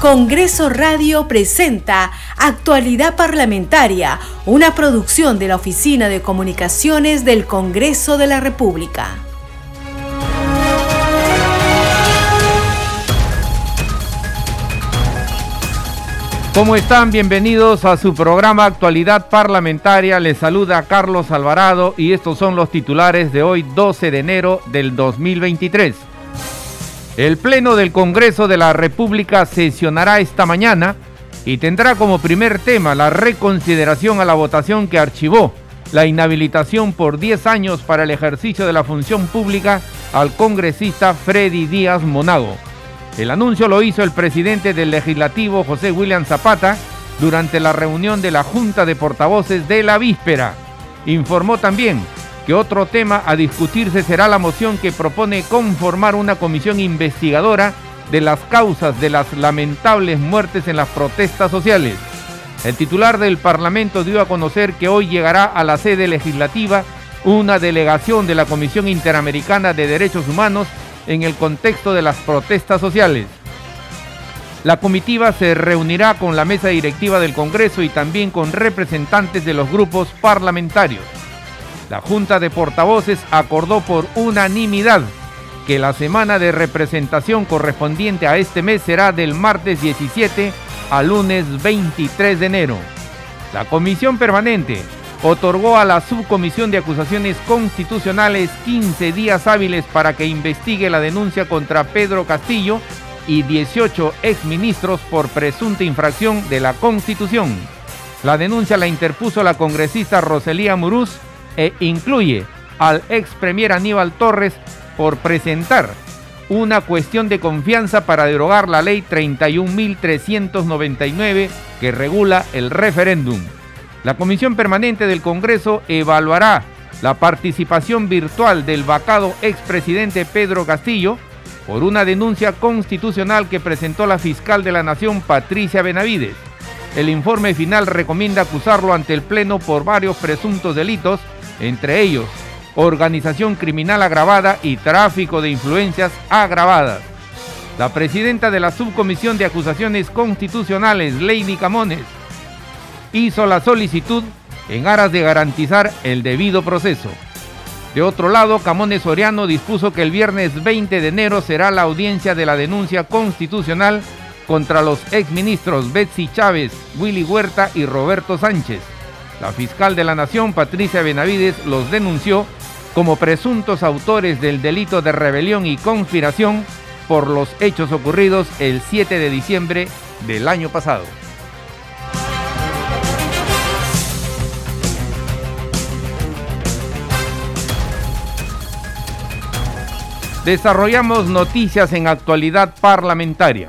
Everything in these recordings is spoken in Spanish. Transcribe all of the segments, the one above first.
Congreso Radio presenta Actualidad Parlamentaria, una producción de la Oficina de Comunicaciones del Congreso de la República. ¿Cómo están? Bienvenidos a su programa Actualidad Parlamentaria. Les saluda Carlos Alvarado y estos son los titulares de hoy 12 de enero del 2023. El Pleno del Congreso de la República sesionará esta mañana y tendrá como primer tema la reconsideración a la votación que archivó la inhabilitación por 10 años para el ejercicio de la función pública al congresista Freddy Díaz Monago. El anuncio lo hizo el presidente del legislativo José William Zapata durante la reunión de la Junta de Portavoces de la víspera. Informó también que otro tema a discutirse será la moción que propone conformar una comisión investigadora de las causas de las lamentables muertes en las protestas sociales. El titular del Parlamento dio a conocer que hoy llegará a la sede legislativa una delegación de la Comisión Interamericana de Derechos Humanos en el contexto de las protestas sociales. La comitiva se reunirá con la mesa directiva del Congreso y también con representantes de los grupos parlamentarios la Junta de Portavoces acordó por unanimidad que la semana de representación correspondiente a este mes será del martes 17 al lunes 23 de enero. La Comisión Permanente otorgó a la Subcomisión de Acusaciones Constitucionales 15 días hábiles para que investigue la denuncia contra Pedro Castillo y 18 exministros por presunta infracción de la Constitución. La denuncia la interpuso la congresista Roselía Murús e incluye al ex premier Aníbal Torres por presentar una cuestión de confianza para derogar la ley 31.399 que regula el referéndum. La Comisión Permanente del Congreso evaluará la participación virtual del vacado expresidente Pedro Castillo por una denuncia constitucional que presentó la fiscal de la Nación Patricia Benavides. El informe final recomienda acusarlo ante el Pleno por varios presuntos delitos entre ellos organización criminal agravada y tráfico de influencias agravadas. La presidenta de la Subcomisión de Acusaciones Constitucionales, Lady Camones, hizo la solicitud en aras de garantizar el debido proceso. De otro lado, Camones Soriano dispuso que el viernes 20 de enero será la audiencia de la denuncia constitucional contra los exministros Betsy Chávez, Willy Huerta y Roberto Sánchez la fiscal de la Nación, Patricia Benavides, los denunció como presuntos autores del delito de rebelión y conspiración por los hechos ocurridos el 7 de diciembre del año pasado. Desarrollamos noticias en actualidad parlamentaria.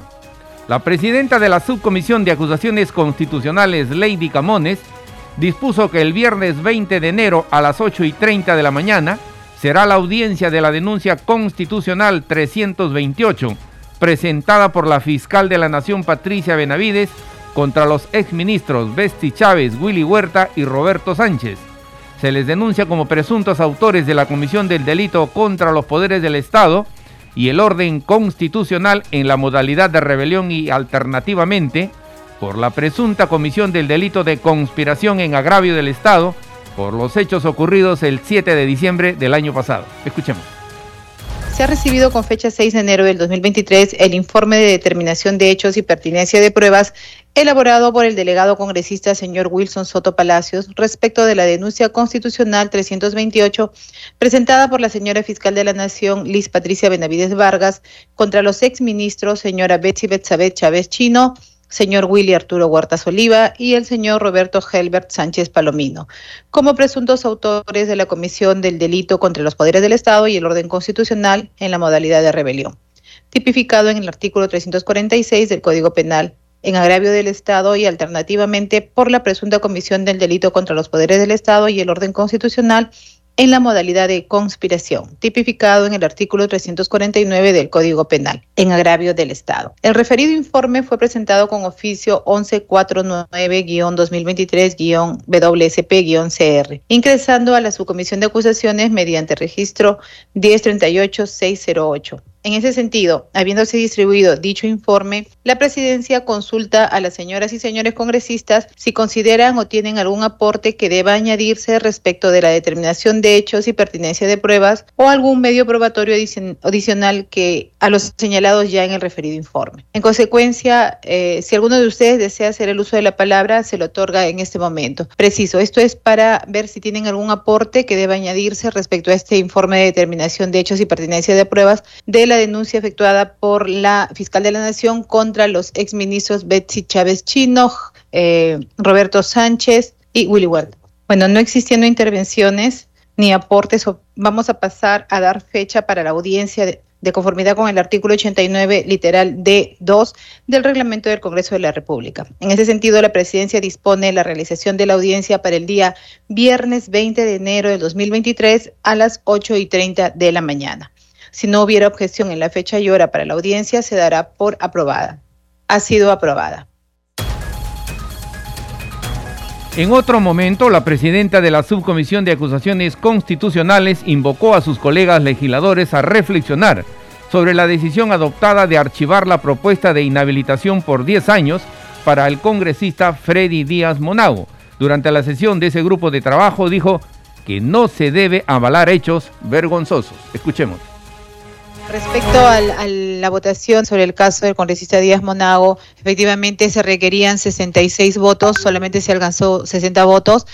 La presidenta de la Subcomisión de Acusaciones Constitucionales, Lady Camones, dispuso que el viernes 20 de enero a las 8 y 30 de la mañana será la audiencia de la denuncia constitucional 328 presentada por la fiscal de la Nación Patricia Benavides contra los exministros Besti Chávez, Willy Huerta y Roberto Sánchez. Se les denuncia como presuntos autores de la comisión del delito contra los poderes del Estado y el orden constitucional en la modalidad de rebelión y alternativamente por la presunta comisión del delito de conspiración en agravio del Estado por los hechos ocurridos el 7 de diciembre del año pasado. Escuchemos. Se ha recibido con fecha 6 de enero del 2023 el informe de determinación de hechos y pertinencia de pruebas elaborado por el delegado congresista señor Wilson Soto Palacios respecto de la denuncia constitucional 328 presentada por la señora fiscal de la Nación Liz Patricia Benavides Vargas contra los exministros señora Betsy Betzabet Chávez Chino, señor Willy Arturo Huertas Oliva y el señor Roberto Helbert Sánchez Palomino, como presuntos autores de la comisión del delito contra los poderes del Estado y el orden constitucional en la modalidad de rebelión, tipificado en el artículo 346 del Código Penal en agravio del Estado y alternativamente por la presunta comisión del delito contra los poderes del Estado y el orden constitucional en la modalidad de conspiración, tipificado en el artículo 349 del Código Penal. en agravio del Estado. El referido informe fue presentado con oficio 1149-2023-WSP-CR, ingresando a la subcomisión de acusaciones mediante registro 1038-608 en ese sentido, habiéndose distribuido dicho informe, la presidencia consulta a las señoras y señores congresistas si consideran o tienen algún aporte que deba añadirse respecto de la determinación de hechos y pertinencia de pruebas o algún medio probatorio adicional que a los señalados ya en el referido informe. En consecuencia, eh, si alguno de ustedes desea hacer el uso de la palabra, se lo otorga en este momento. Preciso, esto es para ver si tienen algún aporte que deba añadirse respecto a este informe de determinación de hechos y pertinencia de pruebas de la denuncia efectuada por la fiscal de la Nación contra los exministros Betsy Chávez Chino, eh, Roberto Sánchez y Willy Ward. Bueno, no existiendo intervenciones ni aportes, vamos a pasar a dar fecha para la audiencia de, conformidad con el artículo 89, literal D2 del reglamento del Congreso de la República. En ese sentido, la presidencia dispone la realización de la audiencia para el día viernes 20 de enero de 2023 a las 8 y 30 de la mañana. Si no hubiera objeción en la fecha y hora para la audiencia, se dará por aprobada. Ha sido aprobada. En otro momento, la presidenta de la Subcomisión de Acusaciones Constitucionales invocó a sus colegas legisladores a reflexionar sobre la decisión adoptada de archivar la propuesta de inhabilitación por 10 años para el congresista Freddy Díaz Monago. Durante la sesión de ese grupo de trabajo dijo que no se debe avalar hechos vergonzosos. Escuchemos. Respecto a la votación sobre el caso del congresista Díaz Monago, efectivamente se requerían 66 votos, solamente se alcanzó 60 votos.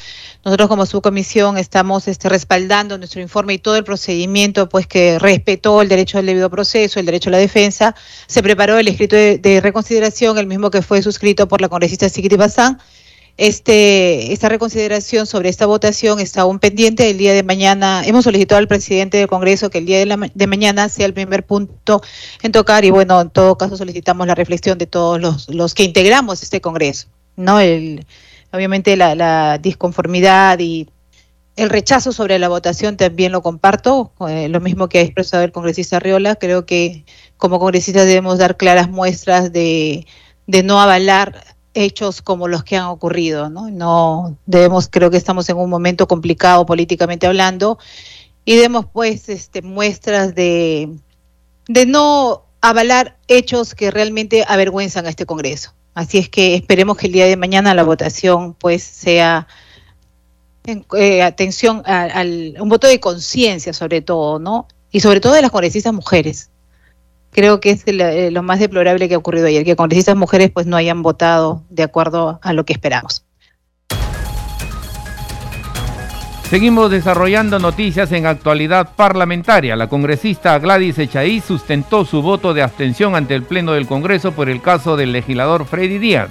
Nosotros como subcomisión estamos este, respaldando nuestro informe y todo el procedimiento, pues que respetó el derecho al debido proceso, el derecho a la defensa. Se preparó el escrito de, reconsideración, el mismo que fue suscrito por la congresista Sigrid Bazán este, esta reconsideración sobre esta votación está aún pendiente. El día de mañana hemos solicitado al presidente del Congreso que el día de, mañana sea el primer punto en tocar y bueno, en todo caso solicitamos la reflexión de todos los, los que integramos este Congreso, ¿no? El, obviamente la, la disconformidad y el rechazo sobre la votación también lo comparto, eh, lo mismo que ha expresado el congresista Riola. Creo que como congresistas debemos dar claras muestras de, de no avalar hechos como los que han ocurrido, ¿no? No debemos, creo que estamos en un momento complicado políticamente hablando y demos pues este muestras de de no avalar hechos que realmente avergüenzan a este Congreso. Así es que esperemos que el día de mañana la votación pues sea en, eh, atención al un voto de conciencia sobre todo, ¿no? Y sobre todo de las congresistas mujeres, creo que es eh, lo más deplorable que ha ocurrido ayer, que congresistas mujeres pues no hayan votado de acuerdo a lo que esperamos. Seguimos desarrollando noticias en actualidad parlamentaria. La congresista Gladys Echaí sustentó su voto de abstención ante el Pleno del Congreso por el caso del legislador Freddy Díaz.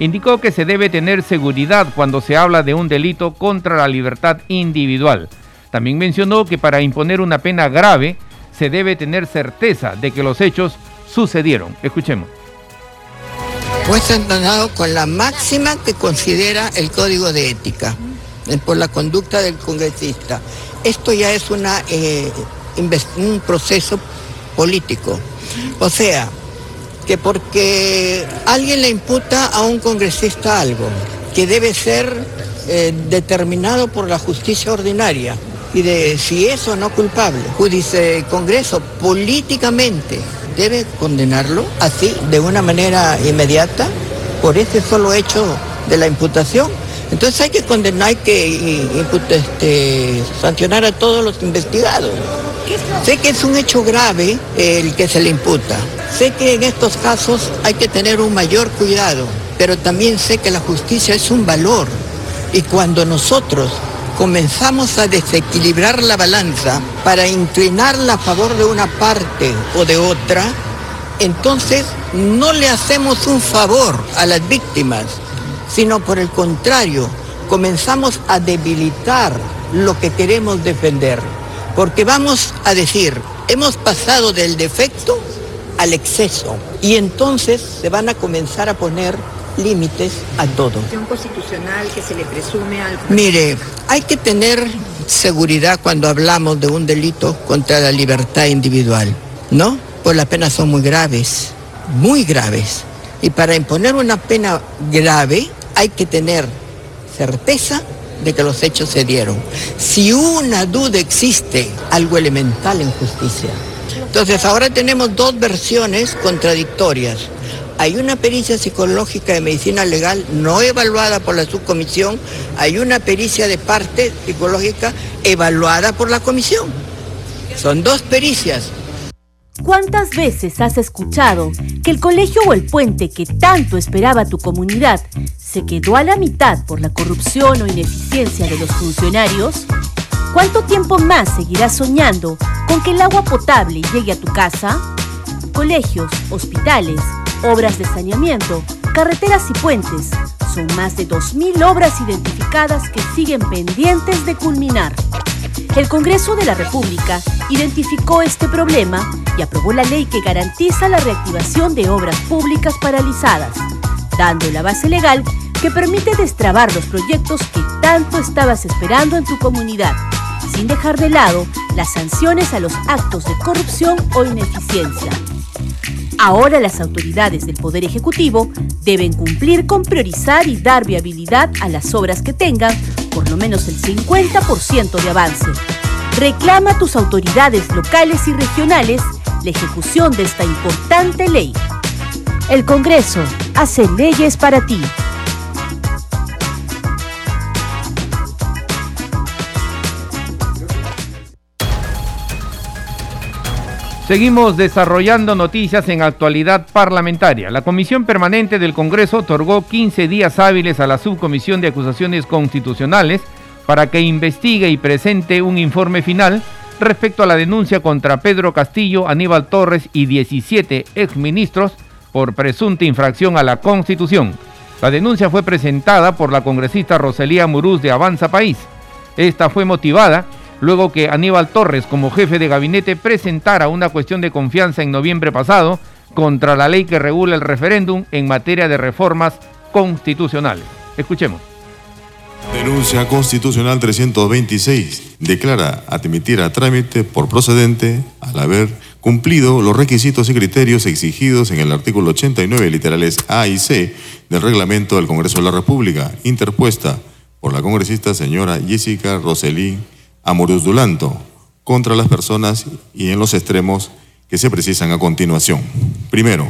Indicó que se debe tener seguridad cuando se habla de un delito contra la libertad individual. También mencionó que para imponer una pena grave se debe tener certeza de que los hechos sucedieron. Escuchemos. Fue sancionado con la máxima que considera el Código de Ética eh, por la conducta del congresista. Esto ya es eh, un proceso político. O sea, que porque alguien le imputa a un congresista algo que debe ser eh, determinado por la justicia ordinaria, y de si es o no culpable. Judice Congreso políticamente debe condenarlo así, de una manera inmediata, por ese solo hecho de la imputación. Entonces hay que condenar, hay que este, sancionar a todos los investigados. Sé que es un hecho grave el que se le imputa. Sé que en estos casos hay que tener un mayor cuidado, pero también sé que la justicia es un valor. Y cuando nosotros comenzamos a desequilibrar la balanza para inclinarla a favor de una parte o de otra, entonces no le hacemos un favor a las víctimas, sino por el contrario, comenzamos a debilitar lo que queremos defender. Porque vamos a decir, hemos pasado del defecto al exceso y entonces se van a comenzar a poner límites a todo. constitucional que se le presume al... Mire, hay que tener seguridad cuando hablamos de un delito contra la libertad individual, ¿no? pues las penas son muy graves, muy graves. Y para imponer una pena grave hay que tener certeza de que los hechos se dieron. Si una duda existe, algo elemental en justicia. Entonces ahora tenemos dos versiones contradictorias. Hay una pericia psicológica de medicina legal no evaluada por la subcomisión, hay una pericia de parte psicológica evaluada por la comisión. Son dos pericias. ¿Cuántas veces has escuchado que el colegio o el puente que tanto esperaba tu comunidad se quedó a la mitad por la corrupción o ineficiencia de los funcionarios? ¿Cuánto tiempo más seguirás soñando con que el agua potable llegue a tu casa? Colegios, hospitales, obras de saneamiento, carreteras y puentes. Son más de 2.000 obras identificadas que siguen pendientes de culminar. El Congreso de la República identificó este problema y aprobó la ley que garantiza la reactivación de obras públicas paralizadas, dando la base legal que permite destrabar los proyectos que tanto estabas esperando en tu comunidad, sin dejar de lado las sanciones a los actos de corrupción o ineficiencia. Ahora las autoridades del Poder Ejecutivo deben cumplir con priorizar y dar viabilidad a las obras que tengan por lo menos el 50% de avance. Reclama a tus autoridades locales y regionales la ejecución de esta importante ley. El Congreso hace leyes para ti. Seguimos desarrollando noticias en actualidad parlamentaria. La Comisión Permanente del Congreso otorgó 15 días hábiles a la Subcomisión de Acusaciones Constitucionales para que investigue y presente un informe final respecto a la denuncia contra Pedro Castillo, Aníbal Torres y 17 exministros por presunta infracción a la Constitución. La denuncia fue presentada por la congresista Roselía Muruz de Avanza País. Esta fue motivada luego que Aníbal Torres, como jefe de gabinete, presentara una cuestión de confianza en noviembre pasado contra la ley que regula el referéndum en materia de reformas constitucionales. Escuchemos. Denuncia constitucional 326 declara admitir a trámite por procedente al haber cumplido los requisitos y criterios exigidos en el artículo 89 literales A y C del reglamento del Congreso de la República, interpuesta por la congresista señora Jessica Roselí Amorus Dulanto contra las personas y en los extremos que se precisan a continuación. Primero,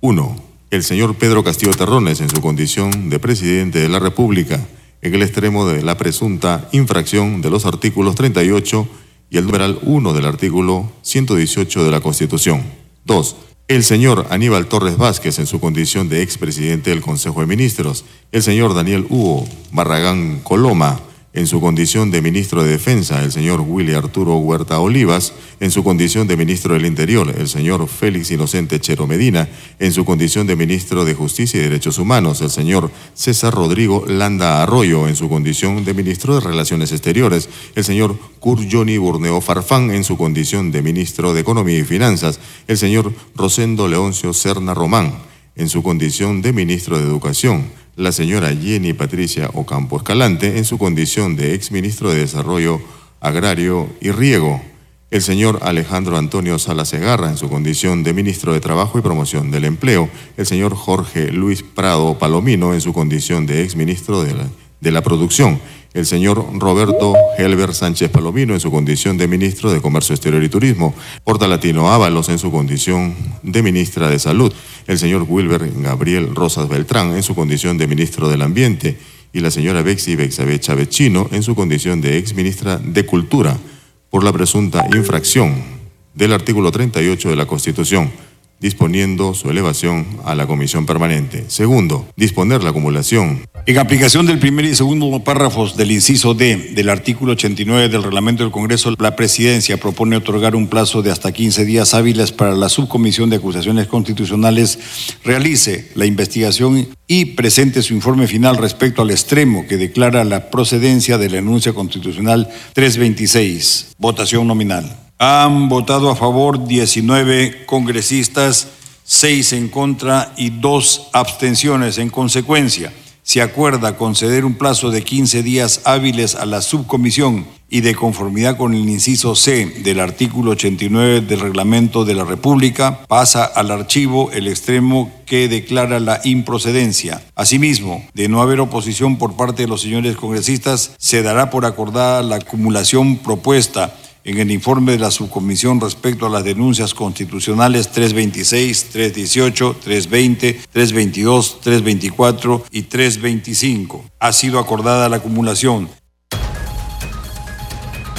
uno, el señor Pedro Castillo Terrones en su condición de presidente de la República en el extremo de la presunta infracción de los artículos 38 y el numeral 1 del artículo 118 de la Constitución. Dos, el señor Aníbal Torres Vázquez en su condición de expresidente del Consejo de Ministros, el señor Daniel Hugo Barragán Coloma en su condición de ministro de Defensa, el señor Willy Arturo Huerta Olivas, en su condición de ministro del Interior, el señor Félix Inocente Chero Medina, en su condición de ministro de Justicia y Derechos Humanos, el señor César Rodrigo Landa Arroyo, en su condición de ministro de Relaciones Exteriores, el señor Cur Johnny Burneo Farfán, en su condición de ministro de Economía y Finanzas, el señor Rosendo Leoncio Serna Román, en su condición de ministro de Educación, la señora Jenny Patricia Ocampo Escalante en su condición de exministro de Desarrollo Agrario y Riego, el señor Alejandro Antonio Sala Segarra en su condición de ministro de Trabajo y Promoción del Empleo, el señor Jorge Luis Prado Palomino en su condición de exministro de la, de la Producción, el señor Roberto Helber Sánchez Palomino en su condición de ministro de Comercio Exterior y Turismo, Latino Ábalos en su condición de ministra de Salud, el señor Wilber Gabriel Rosas Beltrán en su condición de ministro del Ambiente y la señora Bexi Bexabe Chávez Chino en su condición de exministra de Cultura por la presunta infracción del artículo 38 de la Constitución disponiendo su elevación a la comisión permanente. Segundo, disponer la acumulación. En aplicación del primer y segundo párrafos del inciso D del artículo 89 del reglamento del Congreso, la presidencia propone otorgar un plazo de hasta 15 días hábiles para la subcomisión de acusaciones constitucionales realice la investigación y presente su informe final respecto al extremo que declara la procedencia de la enuncia constitucional 326. Votación nominal. Han votado a favor 19 congresistas, 6 en contra y 2 abstenciones. En consecuencia, se acuerda conceder un plazo de 15 días hábiles a la subcomisión y de conformidad con el inciso C del artículo 89 del reglamento de la República, pasa al archivo el extremo que declara la improcedencia. Asimismo, de no haber oposición por parte de los señores congresistas, se dará por acordada la acumulación propuesta en el informe de la subcomisión respecto a las denuncias constitucionales 326, 318, 320, 322, 324 y 325. Ha sido acordada la acumulación.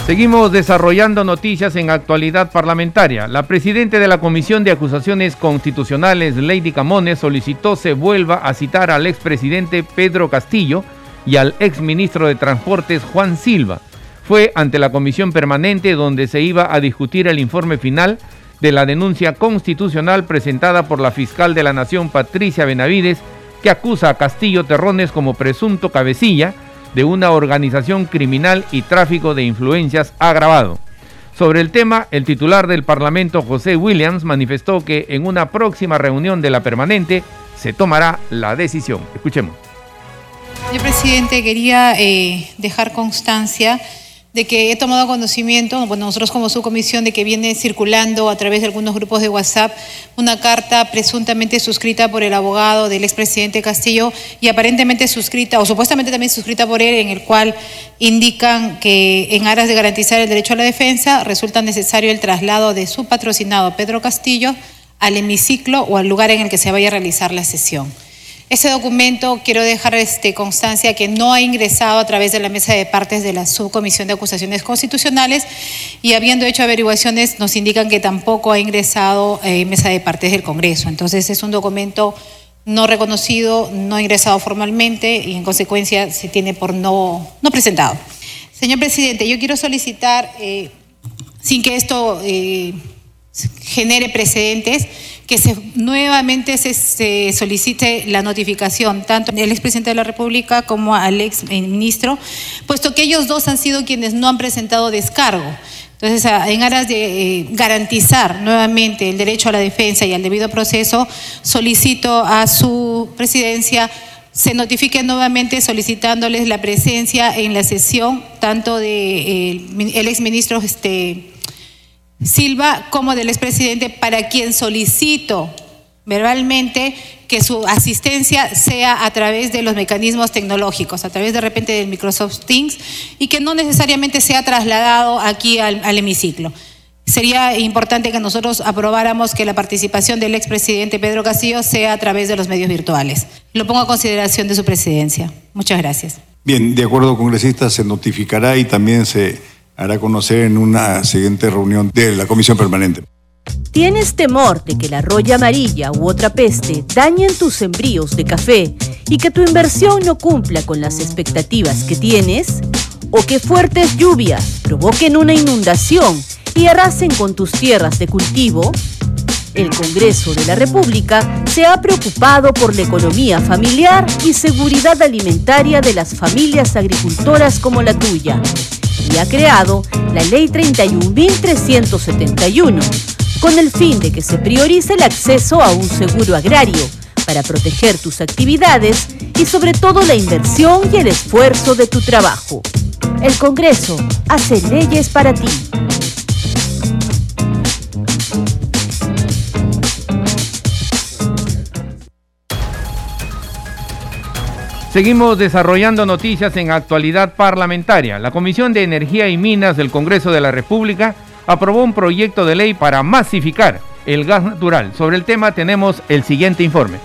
Seguimos desarrollando noticias en actualidad parlamentaria. La presidenta de la Comisión de Acusaciones Constitucionales, Lady Camones, solicitó se vuelva a citar al expresidente Pedro Castillo y al exministro de Transportes Juan Silva fue ante la comisión permanente donde se iba a discutir el informe final de la denuncia constitucional presentada por la fiscal de la Nación Patricia Benavides, que acusa a Castillo Terrones como presunto cabecilla de una organización criminal y tráfico de influencias agravado. Sobre el tema, el titular del Parlamento, José Williams, manifestó que en una próxima reunión de la permanente se tomará la decisión. Escuchemos. Señor presidente, quería eh, dejar constancia de que he tomado conocimiento, bueno, nosotros como subcomisión, de que viene circulando a través de algunos grupos de WhatsApp una carta presuntamente suscrita por el abogado del expresidente Castillo y aparentemente suscrita, o supuestamente también suscrita por él, en el cual indican que en aras de garantizar el derecho a la defensa resulta necesario el traslado de su patrocinado Pedro Castillo al hemiciclo o al lugar en el que se vaya a realizar la sesión. Ese documento quiero dejar este, constancia que no ha ingresado a través de la mesa de partes de la Subcomisión de Acusaciones Constitucionales y habiendo hecho averiguaciones nos indican que tampoco ha ingresado en eh, mesa de partes del Congreso. Entonces es un documento no reconocido, no ingresado formalmente y en consecuencia se tiene por no, no presentado. Señor presidente, yo quiero solicitar, eh, sin que esto eh, genere precedentes, que se, nuevamente se, solicite la notificación tanto al expresidente de la República como al ex ministro, puesto que ellos dos han sido quienes no han presentado descargo. Entonces, en aras de eh, garantizar nuevamente el derecho a la defensa y al debido proceso, solicito a su presidencia se notifique nuevamente solicitándoles la presencia en la sesión tanto del de, eh, exministro este, Silva como del expresidente, para quien solicito verbalmente que su asistencia sea a través de los mecanismos tecnológicos, a través de repente del Microsoft Teams, y que no necesariamente sea trasladado aquí al, hemiciclo. Sería importante que nosotros aprobáramos que la participación del expresidente Pedro Castillo sea a través de los medios virtuales. Lo pongo a consideración de su presidencia. Muchas gracias. Bien, de acuerdo, congresista, se notificará y también se hará conocer en una siguiente reunión de la comisión permanente. ¿Tienes temor de que la roya amarilla u otra peste dañen tus sembríos de café y que tu inversión no cumpla con las expectativas que tienes? ¿O que fuertes lluvias provoquen una inundación y arrasen con tus tierras de cultivo? El Congreso de la República se ha preocupado por la economía familiar y seguridad alimentaria de las familias agricultoras como la tuya y ha creado la Ley 31.371, con el fin de que se priorice el acceso a un seguro agrario para proteger tus actividades y sobre todo la inversión y el esfuerzo de tu trabajo. El Congreso hace leyes para ti. Seguimos desarrollando noticias en actualidad parlamentaria. La Comisión de Energía y Minas del Congreso de la República aprobó un proyecto de ley para masificar el gas natural. Sobre el tema tenemos el siguiente informe.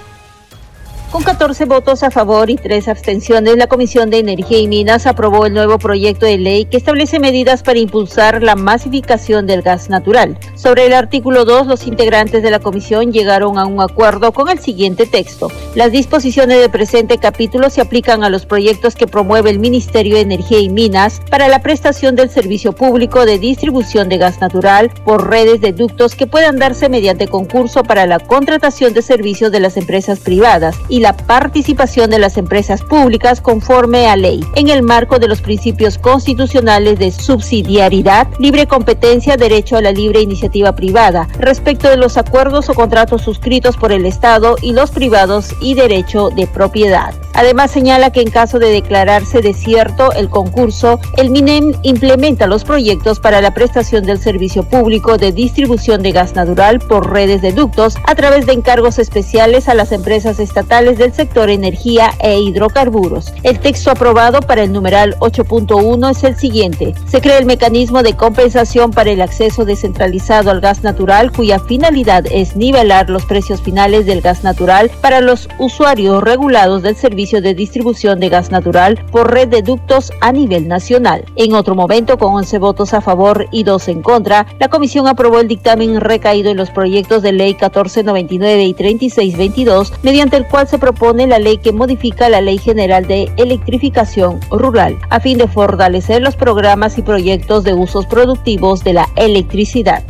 Con 14 votos a favor y 3 abstenciones, la Comisión de Energía y Minas aprobó el nuevo proyecto de ley que establece medidas para impulsar la masificación del gas natural. Sobre el artículo 2, los integrantes de la comisión llegaron a un acuerdo con el siguiente texto. Las disposiciones del presente capítulo se aplican a los proyectos que promueve el Ministerio de Energía y Minas para la prestación del servicio público de distribución de gas natural por redes de ductos que puedan darse mediante concurso para la contratación de servicios de las empresas privadas y la participación de las empresas públicas conforme a ley, en el marco de los principios constitucionales de subsidiariedad, libre competencia, derecho a la libre iniciativa privada, respecto de los acuerdos o contratos suscritos por el Estado y los privados y derecho de propiedad. Además señala que en caso de declararse desierto el concurso, el MINEM implementa los proyectos para la prestación del servicio público de distribución de gas natural por redes de ductos a través de encargos especiales a las empresas estatales del sector energía e hidrocarburos. El texto aprobado para el numeral 8.1 es el siguiente. Se crea el mecanismo de compensación para el acceso descentralizado al gas natural cuya finalidad es nivelar los precios finales del gas natural para los usuarios regulados del servicio de distribución de gas natural por red de ductos a nivel nacional. En otro momento, con 11 votos a favor y 2 en contra, la comisión aprobó el dictamen recaído en los proyectos de ley 1499 y 3622, mediante el cual se propone la ley que modifica la Ley General de Electrificación Rural, a fin de fortalecer los programas y proyectos de usos productivos de la electricidad.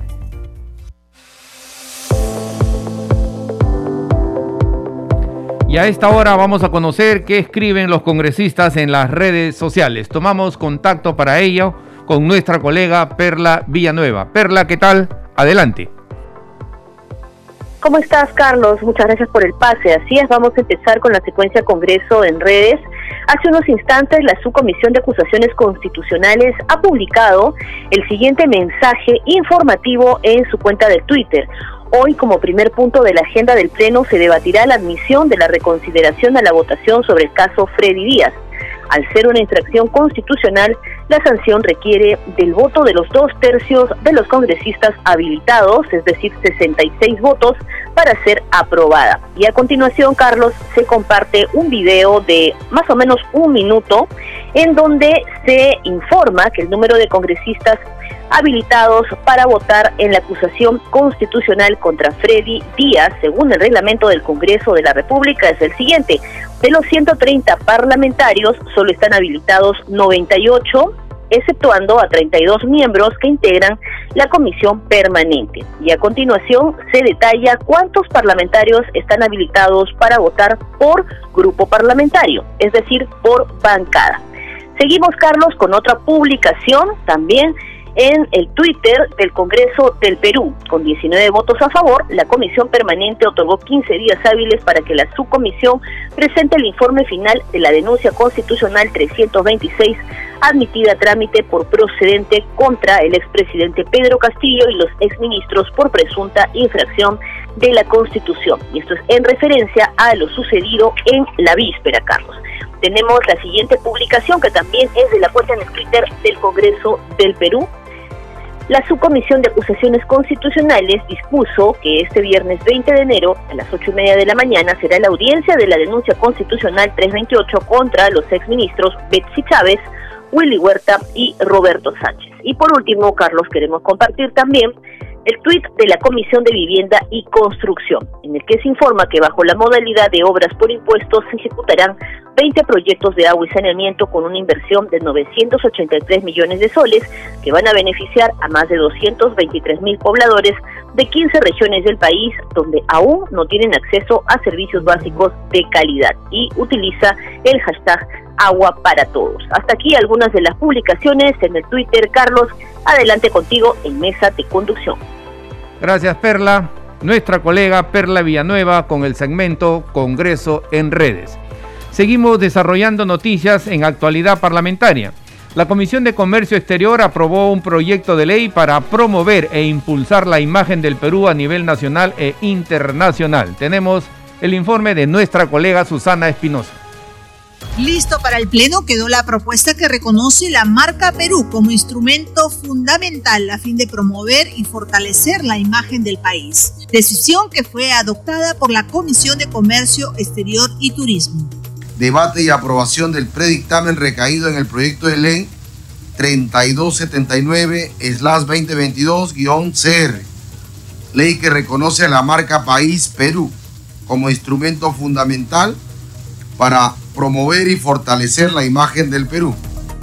Y a esta hora vamos a conocer qué escriben los congresistas en las redes sociales. Tomamos contacto para ello con nuestra colega Perla Villanueva. Perla, ¿qué tal? Adelante. ¿Cómo estás, Carlos? Muchas gracias por el pase. Así es, vamos a empezar con la secuencia Congreso en redes. Hace unos instantes, la Subcomisión de Acusaciones Constitucionales ha publicado el siguiente mensaje informativo en su cuenta de Twitter. Hoy, como primer punto de la agenda del Pleno, se debatirá la admisión de la reconsideración a la votación sobre el caso Freddy Díaz. Al ser una infracción constitucional, la sanción requiere del voto de los dos tercios de los congresistas habilitados, es decir, 66 votos, para ser aprobada. Y a continuación, Carlos, se comparte un video de más o menos un minuto en donde se informa que el número de congresistas habilitados para votar en la acusación constitucional contra Freddy Díaz, según el reglamento del Congreso de la República, es el siguiente. De los 130 parlamentarios, solo están habilitados 98 exceptuando a 32 miembros que integran la comisión permanente. Y a continuación se detalla cuántos parlamentarios están habilitados para votar por grupo parlamentario, es decir, por bancada. Seguimos, Carlos, con otra publicación también en el Twitter del Congreso del Perú. Con 19 votos a favor, la comisión permanente otorgó 15 días hábiles para que la subcomisión presente el informe final de la denuncia constitucional 326 admitida a trámite por procedente contra el expresidente Pedro Castillo y los exministros por presunta infracción de la Constitución. Y esto es en referencia a lo sucedido en la víspera, Carlos. Tenemos la siguiente publicación que también es de la cuenta en Twitter del Congreso del Perú la Subcomisión de Acusaciones Constitucionales dispuso que este viernes 20 de enero a las 8 y media de la mañana será la audiencia de la denuncia constitucional 328 contra los exministros Betsy Chávez, Willy Huerta y Roberto Sánchez. Y por último, Carlos, queremos compartir también el tuit de la Comisión de Vivienda y Construcción, en el que se informa que bajo la modalidad de obras por impuestos se ejecutarán 20 proyectos de agua y saneamiento con una inversión de 983 millones de soles que van a beneficiar a más de 223 mil pobladores de 15 regiones del país donde aún no tienen acceso a servicios básicos de calidad y utiliza el hashtag agua para todos. Hasta aquí algunas de las publicaciones en el Twitter. Carlos, adelante contigo en Mesa de Conducción. Gracias, Perla. Nuestra colega Perla Villanueva con el segmento Congreso en redes. Seguimos desarrollando noticias en actualidad parlamentaria. La Comisión de Comercio Exterior aprobó un proyecto de ley para promover e impulsar la imagen del Perú a nivel nacional e internacional. Tenemos el informe de nuestra colega Susana Espinosa. Listo para el Pleno quedó la propuesta que reconoce la marca Perú como instrumento fundamental a fin de promover y fortalecer la imagen del país, decisión que fue adoptada por la Comisión de Comercio Exterior y Turismo. Debate y aprobación del predictamen recaído en el proyecto de ley 3279-2022-CR, ley que reconoce a la marca País Perú como instrumento fundamental para promover y fortalecer la imagen del Perú.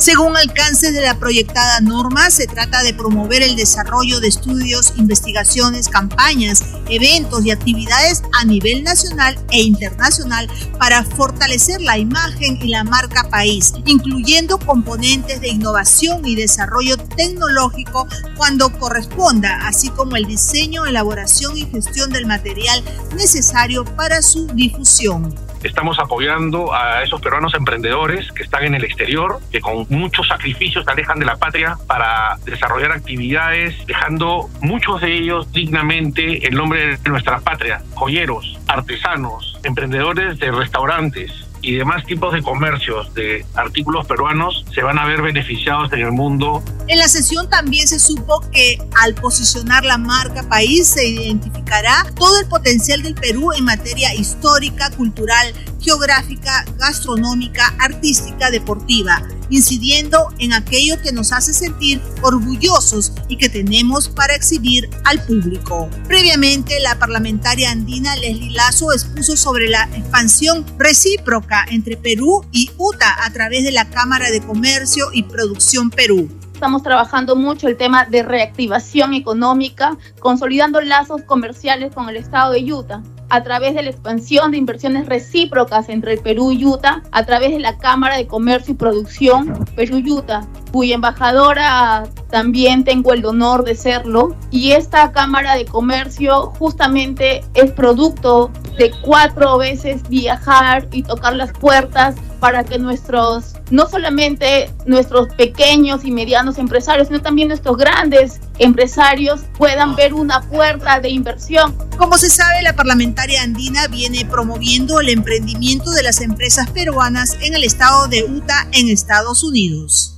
Según alcance de la proyectada norma, se trata de promover el desarrollo de estudios, investigaciones, campañas, eventos y actividades a nivel nacional e internacional para fortalecer la imagen y la marca país, incluyendo componentes de innovación y desarrollo tecnológico cuando corresponda, así como el diseño, elaboración y gestión del material necesario para su difusión. Estamos apoyando a esos peruanos emprendedores que están en el exterior, que con muchos sacrificios se alejan de la patria para desarrollar actividades, dejando muchos de ellos dignamente el nombre de nuestra patria. Joyeros, artesanos, emprendedores de restaurantes, y demás tipos de comercios de artículos peruanos se van a ver beneficiados en el mundo. En la sesión también se supo que al posicionar la marca país se identificará todo el potencial del Perú en materia histórica, cultural, geográfica, gastronómica, artística, deportiva incidiendo en aquello que nos hace sentir orgullosos y que tenemos para exhibir al público. Previamente, la parlamentaria andina Leslie Lazo expuso sobre la expansión recíproca entre Perú y UTA a través de la Cámara de Comercio y Producción Perú estamos trabajando mucho el tema de reactivación económica, consolidando lazos comerciales con el estado de Utah a través de la expansión de inversiones recíprocas entre el Perú y Utah, a través de la Cámara de Comercio y Producción Perú-Utah, cuya embajadora también tengo el honor de serlo. Y esta Cámara de Comercio justamente es producto de cuatro veces viajar y tocar las puertas para que nuestros, no solamente nuestros pequeños y medianos empresarios, sino también nuestros grandes empresarios puedan ver una puerta de inversión. Como se sabe, la parlamentaria andina viene promoviendo el emprendimiento de las empresas peruanas en el estado de Utah, en Estados Unidos.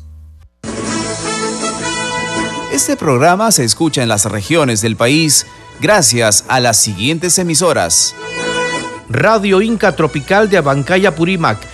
Este programa se escucha en las regiones del país gracias a las siguientes emisoras. Radio Inca Tropical de Abancaya Purímac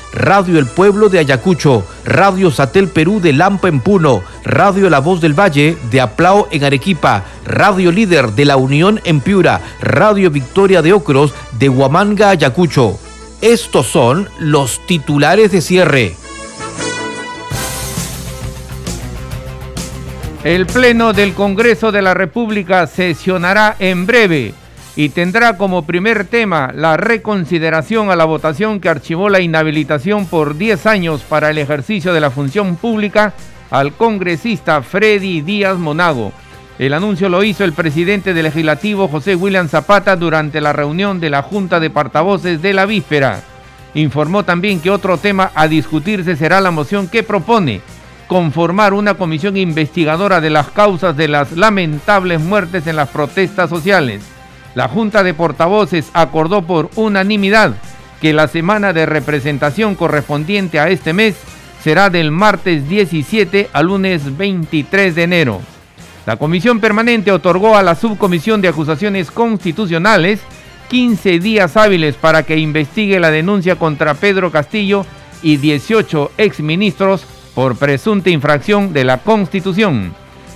Radio El Pueblo de Ayacucho, Radio Satel Perú de Lampa en Puno, Radio La Voz del Valle de Aplao en Arequipa, Radio Líder de La Unión en Piura, Radio Victoria de Ocros de Huamanga, Ayacucho. Estos son los titulares de cierre. El Pleno del Congreso de la República sesionará en breve y tendrá como primer tema la reconsideración a la votación que archivó la inhabilitación por 10 años para el ejercicio de la función pública al congresista Freddy Díaz Monago. El anuncio lo hizo el presidente del legislativo José William Zapata durante la reunión de la Junta de Portavoces de la víspera. Informó también que otro tema a discutirse será la moción que propone conformar una comisión investigadora de las causas de las lamentables muertes en las protestas sociales la Junta de Portavoces acordó por unanimidad que la semana de representación correspondiente a este mes será del martes 17 al lunes 23 de enero. La Comisión Permanente otorgó a la Subcomisión de Acusaciones Constitucionales 15 días hábiles para que investigue la denuncia contra Pedro Castillo y 18 exministros por presunta infracción de la Constitución.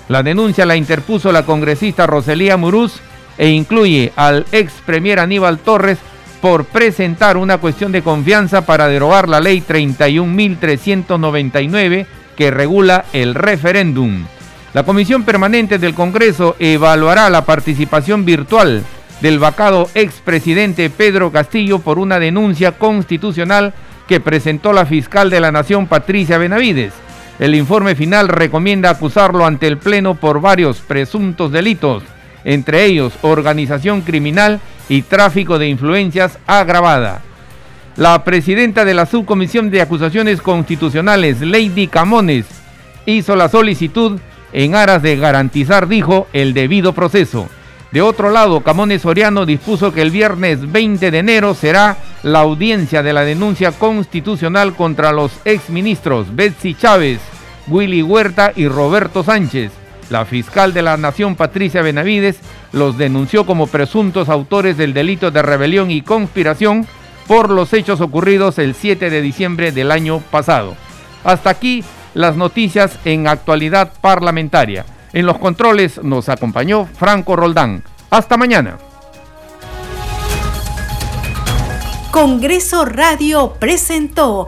La denuncia la interpuso la congresista Roselía Murúz e incluye al ex premier Aníbal Torres por presentar una cuestión de confianza para derogar la ley 31.399 que regula el referéndum. La Comisión Permanente del Congreso evaluará la participación virtual del vacado expresidente Pedro Castillo por una denuncia constitucional que presentó la fiscal de la Nación Patricia Benavides. El informe final recomienda acusarlo ante el Pleno por varios presuntos delitos entre ellos organización criminal y tráfico de influencias agravada. La presidenta de la Subcomisión de Acusaciones Constitucionales, Lady Camones, hizo la solicitud en aras de garantizar, dijo, el debido proceso. De otro lado, Camones Soriano dispuso que el viernes 20 de enero será la audiencia de la denuncia constitucional contra los exministros Betsy Chávez, Willy Huerta y Roberto Sánchez la fiscal de la Nación, Patricia Benavides, los denunció como presuntos autores del delito de rebelión y conspiración por los hechos ocurridos el 7 de diciembre del año pasado. Hasta aquí las noticias en actualidad parlamentaria. En los controles nos acompañó Franco Roldán. Hasta mañana. Congreso Radio presentó